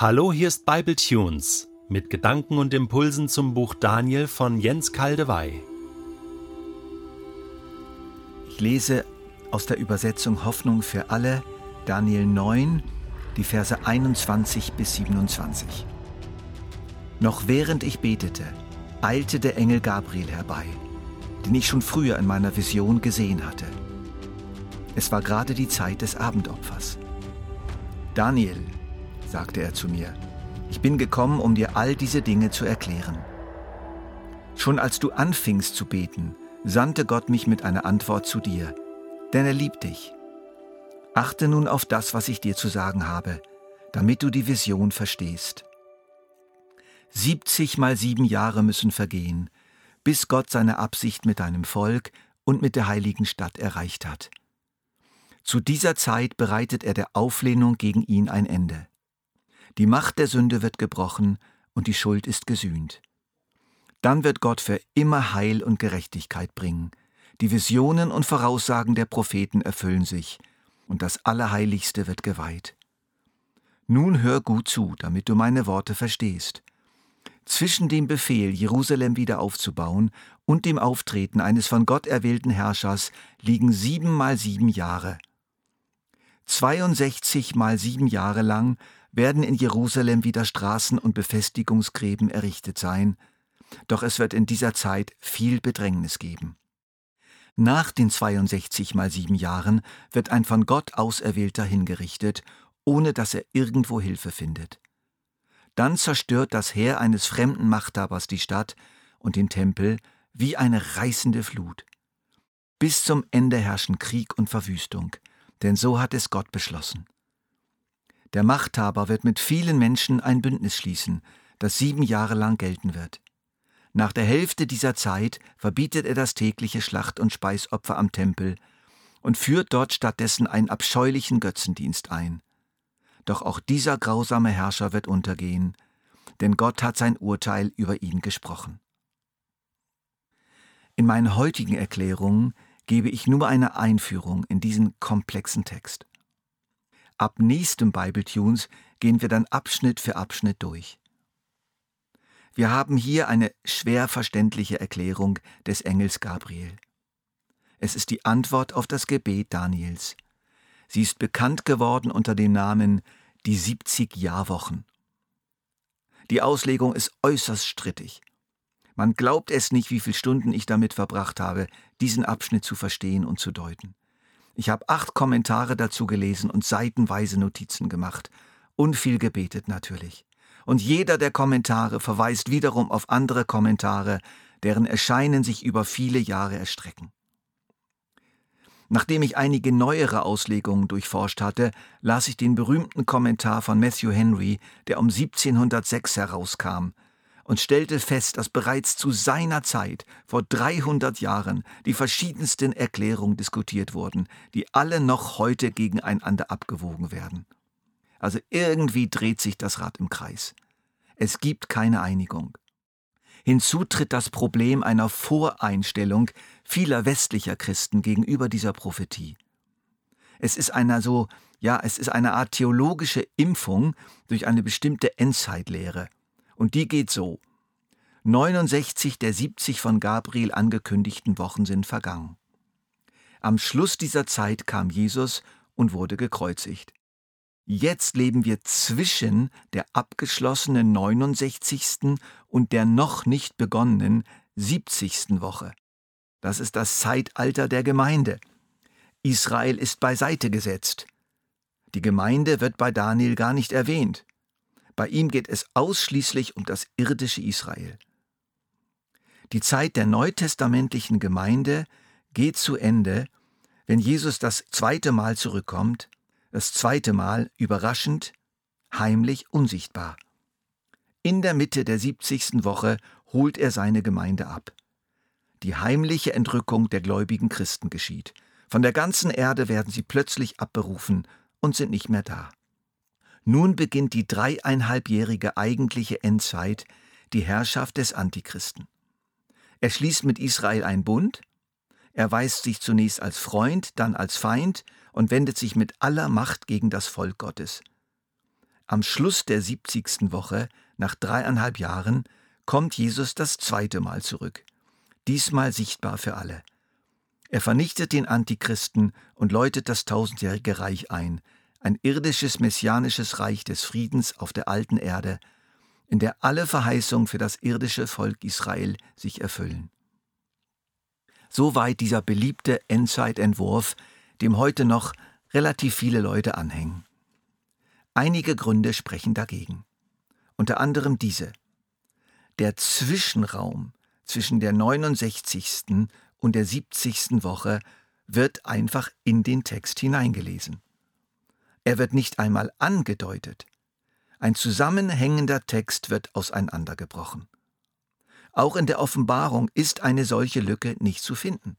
Hallo, hier ist Bible Tunes mit Gedanken und Impulsen zum Buch Daniel von Jens Kaldewey. Ich lese aus der Übersetzung Hoffnung für alle Daniel 9, die Verse 21 bis 27. Noch während ich betete, eilte der Engel Gabriel herbei, den ich schon früher in meiner Vision gesehen hatte. Es war gerade die Zeit des Abendopfers. Daniel, sagte er zu mir, ich bin gekommen, um dir all diese Dinge zu erklären. Schon als du anfingst zu beten, sandte Gott mich mit einer Antwort zu dir, denn er liebt dich. Achte nun auf das, was ich dir zu sagen habe, damit du die Vision verstehst. 70 mal sieben Jahre müssen vergehen, bis Gott seine Absicht mit deinem Volk und mit der heiligen Stadt erreicht hat. Zu dieser Zeit bereitet er der Auflehnung gegen ihn ein Ende. Die Macht der Sünde wird gebrochen und die Schuld ist gesühnt. Dann wird Gott für immer Heil und Gerechtigkeit bringen. Die Visionen und Voraussagen der Propheten erfüllen sich, und das Allerheiligste wird geweiht. Nun hör gut zu, damit du meine Worte verstehst. Zwischen dem Befehl, Jerusalem wieder aufzubauen, und dem Auftreten eines von Gott erwählten Herrschers liegen sieben mal sieben Jahre. 62 mal sieben Jahre lang werden in Jerusalem wieder Straßen und Befestigungsgräben errichtet sein, doch es wird in dieser Zeit viel Bedrängnis geben. Nach den 62 mal sieben Jahren wird ein von Gott Auserwählter hingerichtet, ohne dass er irgendwo Hilfe findet. Dann zerstört das Heer eines fremden Machthabers die Stadt und den Tempel wie eine reißende Flut. Bis zum Ende herrschen Krieg und Verwüstung, denn so hat es Gott beschlossen. Der Machthaber wird mit vielen Menschen ein Bündnis schließen, das sieben Jahre lang gelten wird. Nach der Hälfte dieser Zeit verbietet er das tägliche Schlacht- und Speisopfer am Tempel und führt dort stattdessen einen abscheulichen Götzendienst ein. Doch auch dieser grausame Herrscher wird untergehen, denn Gott hat sein Urteil über ihn gesprochen. In meinen heutigen Erklärungen gebe ich nur eine Einführung in diesen komplexen Text. Ab nächstem Bible Tunes gehen wir dann Abschnitt für Abschnitt durch. Wir haben hier eine schwer verständliche Erklärung des Engels Gabriel. Es ist die Antwort auf das Gebet Daniels. Sie ist bekannt geworden unter dem Namen die 70 Jahrwochen. Die Auslegung ist äußerst strittig. Man glaubt es nicht, wie viele Stunden ich damit verbracht habe, diesen Abschnitt zu verstehen und zu deuten. Ich habe acht Kommentare dazu gelesen und seitenweise Notizen gemacht. Und viel gebetet natürlich. Und jeder der Kommentare verweist wiederum auf andere Kommentare, deren Erscheinen sich über viele Jahre erstrecken. Nachdem ich einige neuere Auslegungen durchforscht hatte, las ich den berühmten Kommentar von Matthew Henry, der um 1706 herauskam, und stellte fest, dass bereits zu seiner Zeit, vor 300 Jahren, die verschiedensten Erklärungen diskutiert wurden, die alle noch heute gegeneinander abgewogen werden. Also irgendwie dreht sich das Rad im Kreis. Es gibt keine Einigung. Hinzu tritt das Problem einer Voreinstellung vieler westlicher Christen gegenüber dieser Prophetie. Es ist eine so, ja, es ist eine Art theologische Impfung durch eine bestimmte Endzeitlehre. Und die geht so. 69 der 70 von Gabriel angekündigten Wochen sind vergangen. Am Schluss dieser Zeit kam Jesus und wurde gekreuzigt. Jetzt leben wir zwischen der abgeschlossenen 69. und der noch nicht begonnenen 70. Woche. Das ist das Zeitalter der Gemeinde. Israel ist beiseite gesetzt. Die Gemeinde wird bei Daniel gar nicht erwähnt. Bei ihm geht es ausschließlich um das irdische Israel. Die Zeit der neutestamentlichen Gemeinde geht zu Ende, wenn Jesus das zweite Mal zurückkommt, das zweite Mal überraschend, heimlich, unsichtbar. In der Mitte der 70. Woche holt er seine Gemeinde ab. Die heimliche Entrückung der gläubigen Christen geschieht. Von der ganzen Erde werden sie plötzlich abberufen und sind nicht mehr da. Nun beginnt die dreieinhalbjährige eigentliche Endzeit, die Herrschaft des Antichristen. Er schließt mit Israel einen Bund, er weist sich zunächst als Freund, dann als Feind und wendet sich mit aller Macht gegen das Volk Gottes. Am Schluss der 70. Woche, nach dreieinhalb Jahren, kommt Jesus das zweite Mal zurück. Diesmal sichtbar für alle. Er vernichtet den Antichristen und läutet das tausendjährige Reich ein, ein irdisches messianisches Reich des Friedens auf der alten Erde, in der alle Verheißungen für das irdische Volk Israel sich erfüllen. Soweit dieser beliebte Endzeitentwurf, dem heute noch relativ viele Leute anhängen. Einige Gründe sprechen dagegen. Unter anderem diese. Der Zwischenraum zwischen der 69. und der 70. Woche wird einfach in den Text hineingelesen. Er wird nicht einmal angedeutet. Ein zusammenhängender Text wird auseinandergebrochen. Auch in der Offenbarung ist eine solche Lücke nicht zu finden.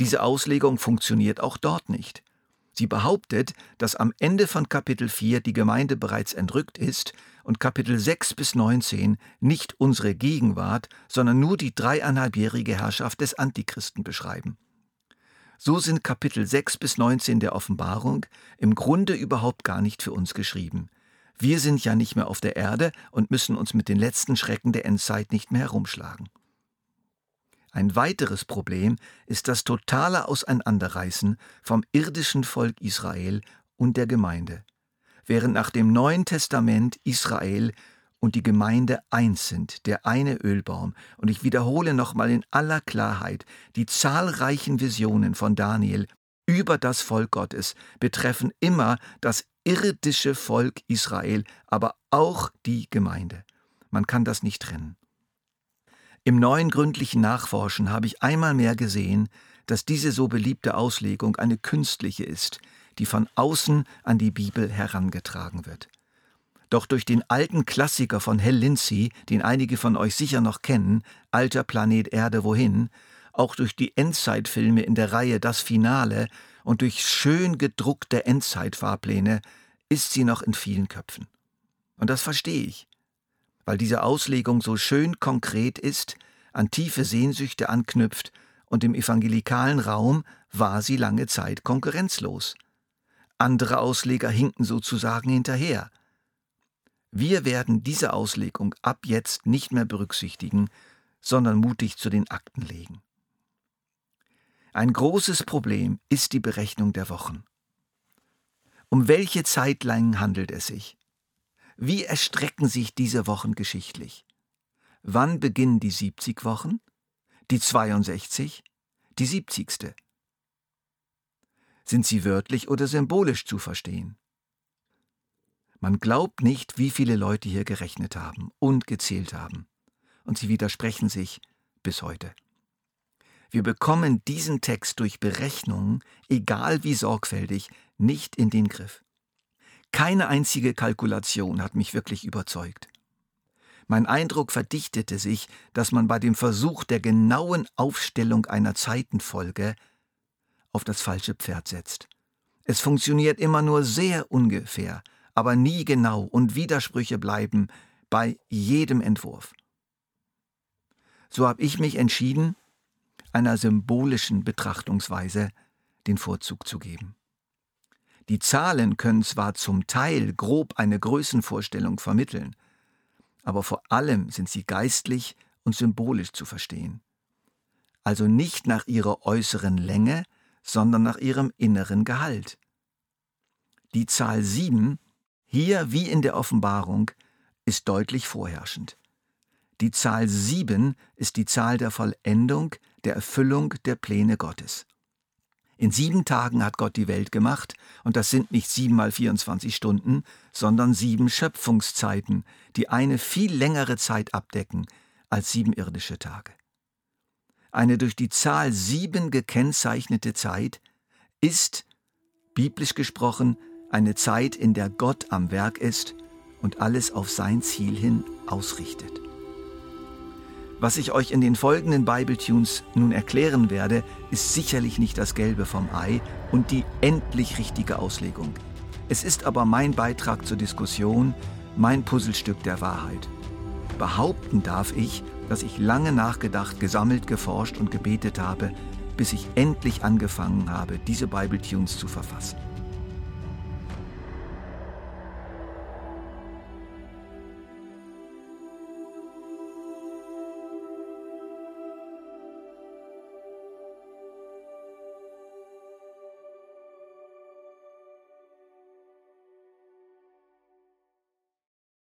Diese Auslegung funktioniert auch dort nicht. Sie behauptet, dass am Ende von Kapitel 4 die Gemeinde bereits entrückt ist und Kapitel 6 bis 19 nicht unsere Gegenwart, sondern nur die dreieinhalbjährige Herrschaft des Antichristen beschreiben. So sind Kapitel 6 bis 19 der Offenbarung im Grunde überhaupt gar nicht für uns geschrieben. Wir sind ja nicht mehr auf der Erde und müssen uns mit den letzten Schrecken der Endzeit nicht mehr herumschlagen. Ein weiteres Problem ist das totale Auseinanderreißen vom irdischen Volk Israel und der Gemeinde. Während nach dem Neuen Testament Israel und die Gemeinde eins sind, der eine Ölbaum, und ich wiederhole nochmal in aller Klarheit, die zahlreichen Visionen von Daniel über das Volk Gottes betreffen immer das irdische Volk Israel, aber auch die Gemeinde. Man kann das nicht trennen. Im neuen gründlichen Nachforschen habe ich einmal mehr gesehen, dass diese so beliebte Auslegung eine künstliche ist, die von außen an die Bibel herangetragen wird. Doch durch den alten Klassiker von Hell Lindsey, den einige von euch sicher noch kennen, Alter Planet Erde wohin, auch durch die Endzeitfilme in der Reihe Das Finale und durch schön gedruckte Endzeitfahrpläne ist sie noch in vielen Köpfen. Und das verstehe ich weil diese Auslegung so schön konkret ist, an tiefe Sehnsüchte anknüpft und im evangelikalen Raum war sie lange Zeit konkurrenzlos. Andere Ausleger hinken sozusagen hinterher. Wir werden diese Auslegung ab jetzt nicht mehr berücksichtigen, sondern mutig zu den Akten legen. Ein großes Problem ist die Berechnung der Wochen. Um welche Zeitlängen handelt es sich? Wie erstrecken sich diese Wochen geschichtlich? Wann beginnen die 70 Wochen? Die 62? Die 70. Sind sie wörtlich oder symbolisch zu verstehen? Man glaubt nicht, wie viele Leute hier gerechnet haben und gezählt haben. Und sie widersprechen sich bis heute. Wir bekommen diesen Text durch Berechnungen, egal wie sorgfältig, nicht in den Griff. Keine einzige Kalkulation hat mich wirklich überzeugt. Mein Eindruck verdichtete sich, dass man bei dem Versuch der genauen Aufstellung einer Zeitenfolge auf das falsche Pferd setzt. Es funktioniert immer nur sehr ungefähr, aber nie genau und Widersprüche bleiben bei jedem Entwurf. So habe ich mich entschieden, einer symbolischen Betrachtungsweise den Vorzug zu geben. Die Zahlen können zwar zum Teil grob eine Größenvorstellung vermitteln, aber vor allem sind sie geistlich und symbolisch zu verstehen. Also nicht nach ihrer äußeren Länge, sondern nach ihrem inneren Gehalt. Die Zahl 7, hier wie in der Offenbarung, ist deutlich vorherrschend. Die Zahl 7 ist die Zahl der Vollendung, der Erfüllung der Pläne Gottes. In sieben Tagen hat Gott die Welt gemacht, und das sind nicht sieben mal 24 Stunden, sondern sieben Schöpfungszeiten, die eine viel längere Zeit abdecken als sieben irdische Tage. Eine durch die Zahl sieben gekennzeichnete Zeit ist, biblisch gesprochen, eine Zeit, in der Gott am Werk ist und alles auf sein Ziel hin ausrichtet. Was ich euch in den folgenden Bibletunes nun erklären werde, ist sicherlich nicht das Gelbe vom Ei und die endlich richtige Auslegung. Es ist aber mein Beitrag zur Diskussion, mein Puzzlestück der Wahrheit. Behaupten darf ich, dass ich lange nachgedacht, gesammelt, geforscht und gebetet habe, bis ich endlich angefangen habe, diese Bibletunes zu verfassen.